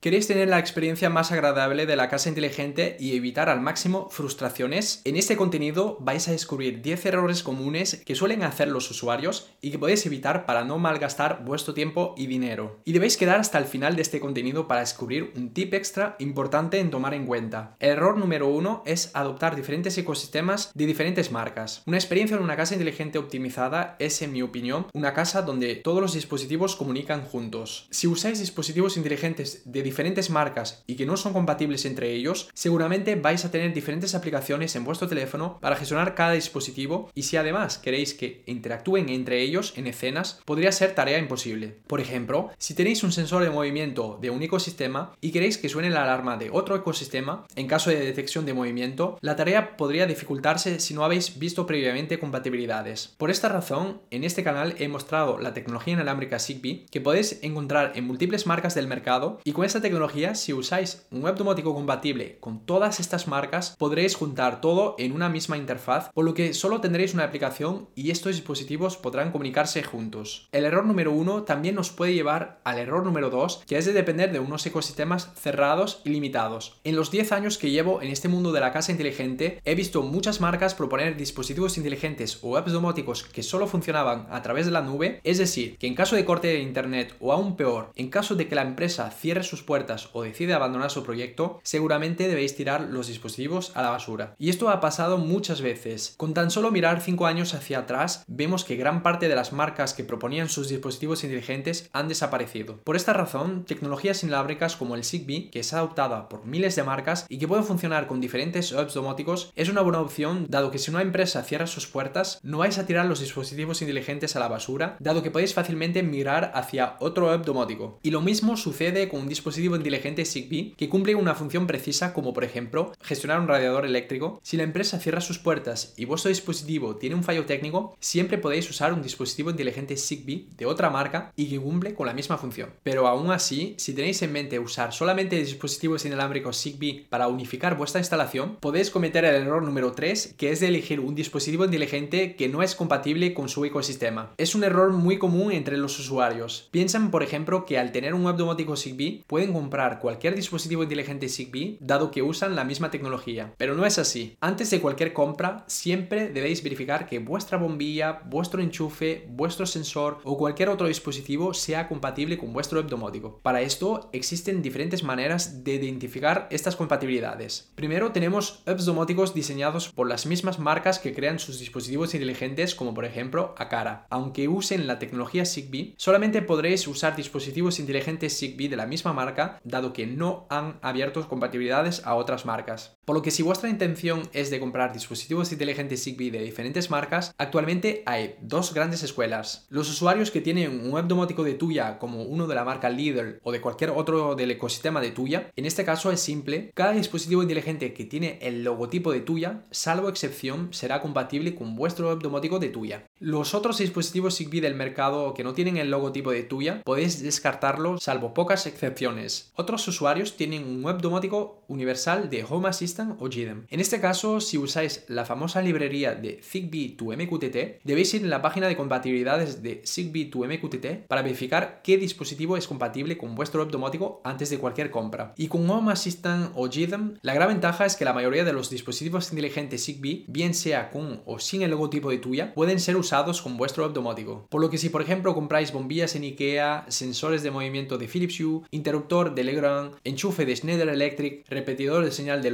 ¿Queréis tener la experiencia más agradable de la casa inteligente y evitar al máximo frustraciones? En este contenido vais a descubrir 10 errores comunes que suelen hacer los usuarios y que podéis evitar para no malgastar vuestro tiempo y dinero. Y debéis quedar hasta el final de este contenido para descubrir un tip extra importante en tomar en cuenta. El error número uno es adoptar diferentes ecosistemas de diferentes marcas. Una experiencia en una casa inteligente optimizada es, en mi opinión, una casa donde todos los dispositivos comunican juntos. Si usáis dispositivos inteligentes de diferentes marcas y que no son compatibles entre ellos, seguramente vais a tener diferentes aplicaciones en vuestro teléfono para gestionar cada dispositivo y si además queréis que interactúen entre ellos en escenas, podría ser tarea imposible. Por ejemplo, si tenéis un sensor de movimiento de un ecosistema y queréis que suene la alarma de otro ecosistema, en caso de detección de movimiento, la tarea podría dificultarse si no habéis visto previamente compatibilidades. Por esta razón, en este canal he mostrado la tecnología inalámbrica Zigbee que podéis encontrar en múltiples marcas del mercado y con esta tecnología, si usáis un web domótico compatible con todas estas marcas, podréis juntar todo en una misma interfaz, por lo que solo tendréis una aplicación y estos dispositivos podrán comunicarse juntos. El error número uno también nos puede llevar al error número dos, que es de depender de unos ecosistemas cerrados y limitados. En los 10 años que llevo en este mundo de la casa inteligente, he visto muchas marcas proponer dispositivos inteligentes o webs domóticos que solo funcionaban a través de la nube, es decir, que en caso de corte de internet o aún peor, en caso de que la empresa cierre sus puertas o decide abandonar su proyecto, seguramente debéis tirar los dispositivos a la basura. Y esto ha pasado muchas veces. Con tan solo mirar 5 años hacia atrás, vemos que gran parte de las marcas que proponían sus dispositivos inteligentes han desaparecido. Por esta razón, tecnologías inalámbricas como el Zigbee, que es adoptada por miles de marcas y que puede funcionar con diferentes apps domóticos, es una buena opción dado que si una empresa cierra sus puertas, no vais a tirar los dispositivos inteligentes a la basura, dado que podéis fácilmente migrar hacia otro app domótico. Y lo mismo sucede con un dispositivo inteligente Zigbee que cumple una función precisa como por ejemplo gestionar un radiador eléctrico. Si la empresa cierra sus puertas y vuestro dispositivo tiene un fallo técnico, siempre podéis usar un dispositivo inteligente Zigbee de otra marca y que cumple con la misma función. Pero aún así, si tenéis en mente usar solamente dispositivos inalámbricos Zigbee para unificar vuestra instalación, podéis cometer el error número 3, que es de elegir un dispositivo inteligente que no es compatible con su ecosistema. Es un error muy común entre los usuarios. Piensan, por ejemplo, que al tener un web domótico Zigbee pueden comprar cualquier dispositivo inteligente Zigbee dado que usan la misma tecnología. Pero no es así. Antes de cualquier compra, siempre debéis verificar que vuestra bombilla, vuestro enchufe, vuestro sensor o cualquier otro dispositivo sea compatible con vuestro web domótico. Para esto existen diferentes maneras de identificar estas compatibilidades. Primero tenemos apps domóticos diseñados por las mismas marcas que crean sus dispositivos inteligentes como por ejemplo Akara. Aunque usen la tecnología Zigbee, solamente podréis usar dispositivos inteligentes Zigbee de la misma marca dado que no han abierto compatibilidades a otras marcas. Por lo que si vuestra intención es de comprar dispositivos inteligentes Zigbee de diferentes marcas, actualmente hay dos grandes escuelas. Los usuarios que tienen un web domótico de tuya como uno de la marca Lidl o de cualquier otro del ecosistema de tuya, en este caso es simple, cada dispositivo inteligente que tiene el logotipo de tuya, salvo excepción, será compatible con vuestro web domótico de tuya. Los otros dispositivos Zigbee del mercado que no tienen el logotipo de tuya, podéis descartarlo salvo pocas excepciones. Otros usuarios tienen un web domótico universal de Home Assistant o GDEM. En este caso, si usáis la famosa librería de Zigbee to MQTT, debéis ir en la página de compatibilidades de Zigbee to MQTT para verificar qué dispositivo es compatible con vuestro web domótico antes de cualquier compra. Y con Home Assistant o GDEM, la gran ventaja es que la mayoría de los dispositivos inteligentes Zigbee, bien sea con o sin el logotipo de tuya, pueden ser usados con vuestro web domótico. Por lo que si por ejemplo compráis bombillas en IKEA, sensores de movimiento de Philips Hue, interruptor de Legrand, enchufe de Schneider Electric, repetidor de señal de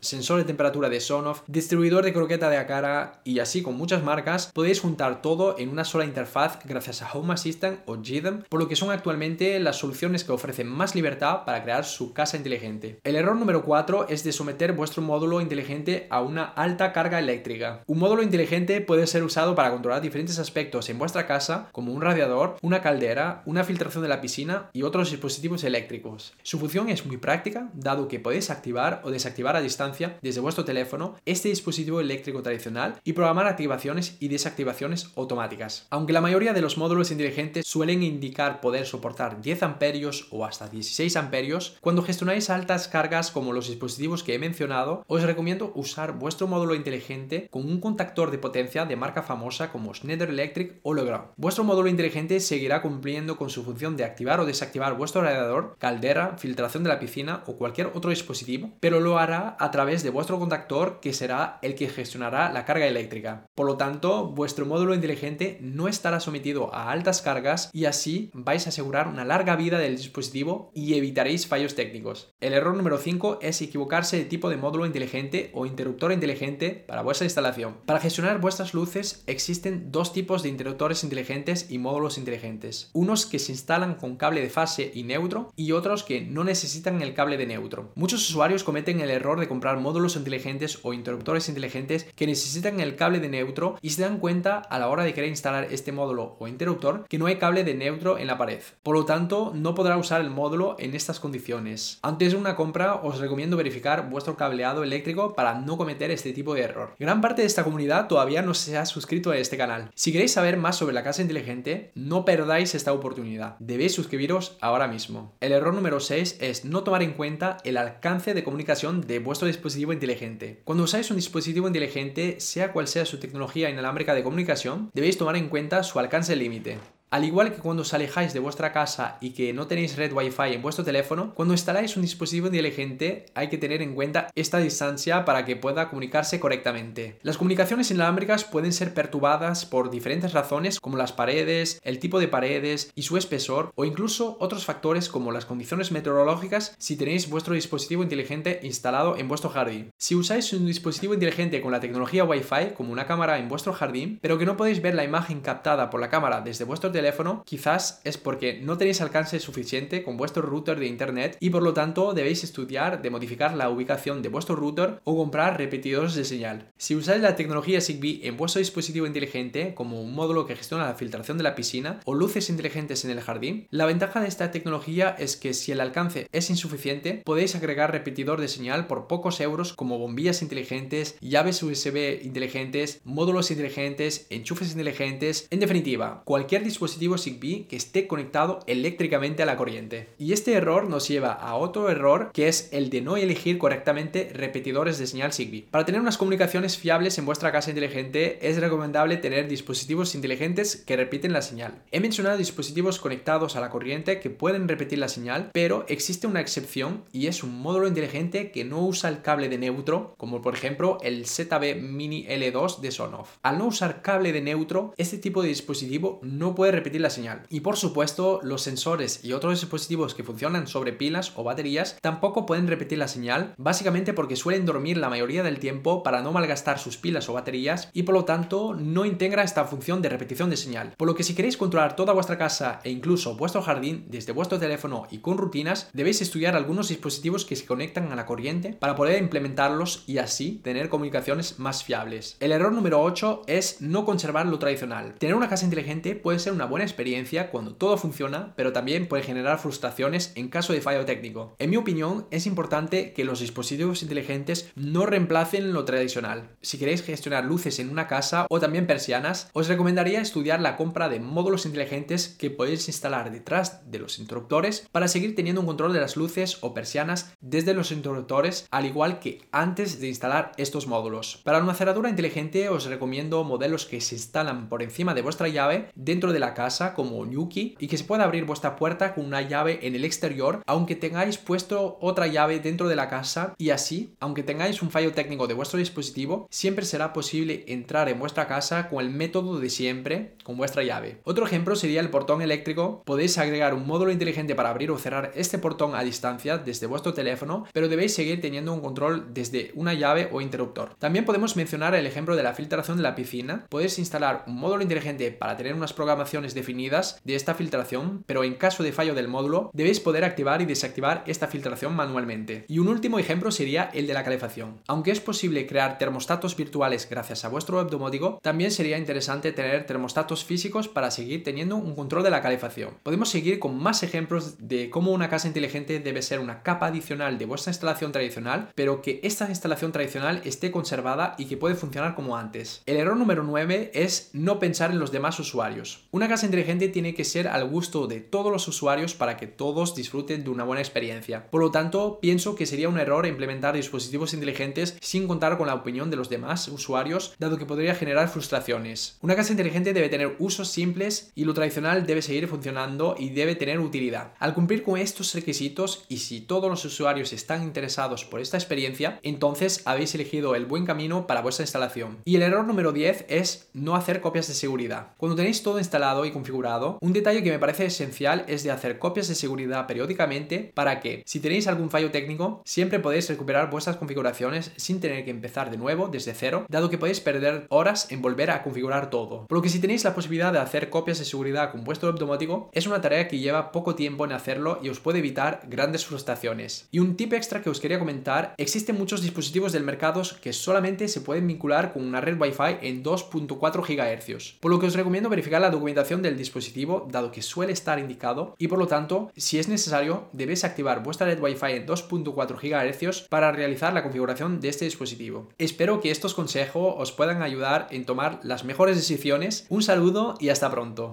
Sensor de temperatura de Sonoff, distribuidor de croqueta de Akara y así con muchas marcas, podéis juntar todo en una sola interfaz gracias a Home Assistant o GDM, por lo que son actualmente las soluciones que ofrecen más libertad para crear su casa inteligente. El error número 4 es de someter vuestro módulo inteligente a una alta carga eléctrica. Un módulo inteligente puede ser usado para controlar diferentes aspectos en vuestra casa, como un radiador, una caldera, una filtración de la piscina y otros dispositivos eléctricos. Su función es muy práctica, dado que podéis activar o desactivar distancia desde vuestro teléfono este dispositivo eléctrico tradicional y programar activaciones y desactivaciones automáticas. Aunque la mayoría de los módulos inteligentes suelen indicar poder soportar 10 amperios o hasta 16 amperios, cuando gestionáis altas cargas como los dispositivos que he mencionado, os recomiendo usar vuestro módulo inteligente con un contactor de potencia de marca famosa como Schneider Electric o Legrand. Vuestro módulo inteligente seguirá cumpliendo con su función de activar o desactivar vuestro radiador, caldera, filtración de la piscina o cualquier otro dispositivo, pero lo hará a través de vuestro contactor que será el que gestionará la carga eléctrica. Por lo tanto, vuestro módulo inteligente no estará sometido a altas cargas y así vais a asegurar una larga vida del dispositivo y evitaréis fallos técnicos. El error número 5 es equivocarse de tipo de módulo inteligente o interruptor inteligente para vuestra instalación. Para gestionar vuestras luces existen dos tipos de interruptores inteligentes y módulos inteligentes. Unos que se instalan con cable de fase y neutro y otros que no necesitan el cable de neutro. Muchos usuarios cometen el error de comprar módulos inteligentes o interruptores inteligentes que necesitan el cable de neutro y se dan cuenta a la hora de querer instalar este módulo o interruptor que no hay cable de neutro en la pared. Por lo tanto, no podrá usar el módulo en estas condiciones. Antes de una compra os recomiendo verificar vuestro cableado eléctrico para no cometer este tipo de error. Gran parte de esta comunidad todavía no se ha suscrito a este canal. Si queréis saber más sobre la casa inteligente, no perdáis esta oportunidad. Debéis suscribiros ahora mismo. El error número 6 es no tomar en cuenta el alcance de comunicación de vuestro dispositivo inteligente. Cuando usáis un dispositivo inteligente, sea cual sea su tecnología inalámbrica de comunicación, debéis tomar en cuenta su alcance límite. Al igual que cuando os alejáis de vuestra casa y que no tenéis red Wi-Fi en vuestro teléfono, cuando instaláis un dispositivo inteligente hay que tener en cuenta esta distancia para que pueda comunicarse correctamente. Las comunicaciones inalámbricas pueden ser perturbadas por diferentes razones como las paredes, el tipo de paredes y su espesor o incluso otros factores como las condiciones meteorológicas si tenéis vuestro dispositivo inteligente instalado en vuestro jardín. Si usáis un dispositivo inteligente con la tecnología Wi-Fi como una cámara en vuestro jardín, pero que no podéis ver la imagen captada por la cámara desde vuestro teléfono, quizás es porque no tenéis alcance suficiente con vuestro router de internet y por lo tanto debéis estudiar de modificar la ubicación de vuestro router o comprar repetidores de señal. Si usáis la tecnología Zigbee en vuestro dispositivo inteligente, como un módulo que gestiona la filtración de la piscina o luces inteligentes en el jardín, la ventaja de esta tecnología es que si el alcance es insuficiente, podéis agregar repetidor de señal por pocos euros como bombillas inteligentes, llaves USB inteligentes, módulos inteligentes, enchufes inteligentes, en definitiva, cualquier dispositivo dispositivo Zigbee que esté conectado eléctricamente a la corriente. Y este error nos lleva a otro error que es el de no elegir correctamente repetidores de señal Zigbee. Para tener unas comunicaciones fiables en vuestra casa inteligente es recomendable tener dispositivos inteligentes que repiten la señal. He mencionado dispositivos conectados a la corriente que pueden repetir la señal, pero existe una excepción y es un módulo inteligente que no usa el cable de neutro, como por ejemplo el ZB Mini L2 de Sonoff. Al no usar cable de neutro, este tipo de dispositivo no puede repetir la señal. Y por supuesto, los sensores y otros dispositivos que funcionan sobre pilas o baterías tampoco pueden repetir la señal, básicamente porque suelen dormir la mayoría del tiempo para no malgastar sus pilas o baterías y por lo tanto no integra esta función de repetición de señal. Por lo que si queréis controlar toda vuestra casa e incluso vuestro jardín desde vuestro teléfono y con rutinas, debéis estudiar algunos dispositivos que se conectan a la corriente para poder implementarlos y así tener comunicaciones más fiables. El error número 8 es no conservar lo tradicional. Tener una casa inteligente puede ser una buena experiencia cuando todo funciona, pero también puede generar frustraciones en caso de fallo técnico. En mi opinión, es importante que los dispositivos inteligentes no reemplacen lo tradicional. Si queréis gestionar luces en una casa o también persianas, os recomendaría estudiar la compra de módulos inteligentes que podéis instalar detrás de los interruptores para seguir teniendo un control de las luces o persianas desde los interruptores, al igual que antes de instalar estos módulos. Para una cerradura inteligente os recomiendo modelos que se instalan por encima de vuestra llave dentro de la casa como Nuki y que se pueda abrir vuestra puerta con una llave en el exterior aunque tengáis puesto otra llave dentro de la casa y así, aunque tengáis un fallo técnico de vuestro dispositivo, siempre será posible entrar en vuestra casa con el método de siempre, con vuestra llave. Otro ejemplo sería el portón eléctrico. Podéis agregar un módulo inteligente para abrir o cerrar este portón a distancia desde vuestro teléfono, pero debéis seguir teniendo un control desde una llave o interruptor. También podemos mencionar el ejemplo de la filtración de la piscina. Podéis instalar un módulo inteligente para tener unas programaciones definidas de esta filtración, pero en caso de fallo del módulo, debéis poder activar y desactivar esta filtración manualmente. Y un último ejemplo sería el de la calefacción. Aunque es posible crear termostatos virtuales gracias a vuestro web domótico, también sería interesante tener termostatos físicos para seguir teniendo un control de la calefacción. Podemos seguir con más ejemplos de cómo una casa inteligente debe ser una capa adicional de vuestra instalación tradicional, pero que esta instalación tradicional esté conservada y que puede funcionar como antes. El error número 9 es no pensar en los demás usuarios. Una casa inteligente tiene que ser al gusto de todos los usuarios para que todos disfruten de una buena experiencia. Por lo tanto, pienso que sería un error implementar dispositivos inteligentes sin contar con la opinión de los demás usuarios, dado que podría generar frustraciones. Una casa inteligente debe tener usos simples y lo tradicional debe seguir funcionando y debe tener utilidad. Al cumplir con estos requisitos y si todos los usuarios están interesados por esta experiencia, entonces habéis elegido el buen camino para vuestra instalación. Y el error número 10 es no hacer copias de seguridad. Cuando tenéis todo instalado y configurado, un detalle que me parece esencial es de hacer copias de seguridad periódicamente para que, si tenéis algún fallo técnico, siempre podéis recuperar vuestras configuraciones sin tener que empezar de nuevo desde cero, dado que podéis perder horas en volver a configurar todo. Por lo que si tenéis la posibilidad de hacer copias de seguridad con vuestro automático, es una tarea que lleva poco tiempo en hacerlo y os puede evitar grandes frustraciones. Y un tip extra que os quería comentar, existen muchos dispositivos del mercado que solamente se pueden vincular con una red Wi-Fi en 2.4 GHz, por lo que os recomiendo verificar la documentación del dispositivo, dado que suele estar indicado, y por lo tanto, si es necesario, debéis activar vuestra red Wi-Fi en 2.4 GHz para realizar la configuración de este dispositivo. Espero que estos consejos os puedan ayudar en tomar las mejores decisiones. Un saludo y hasta pronto.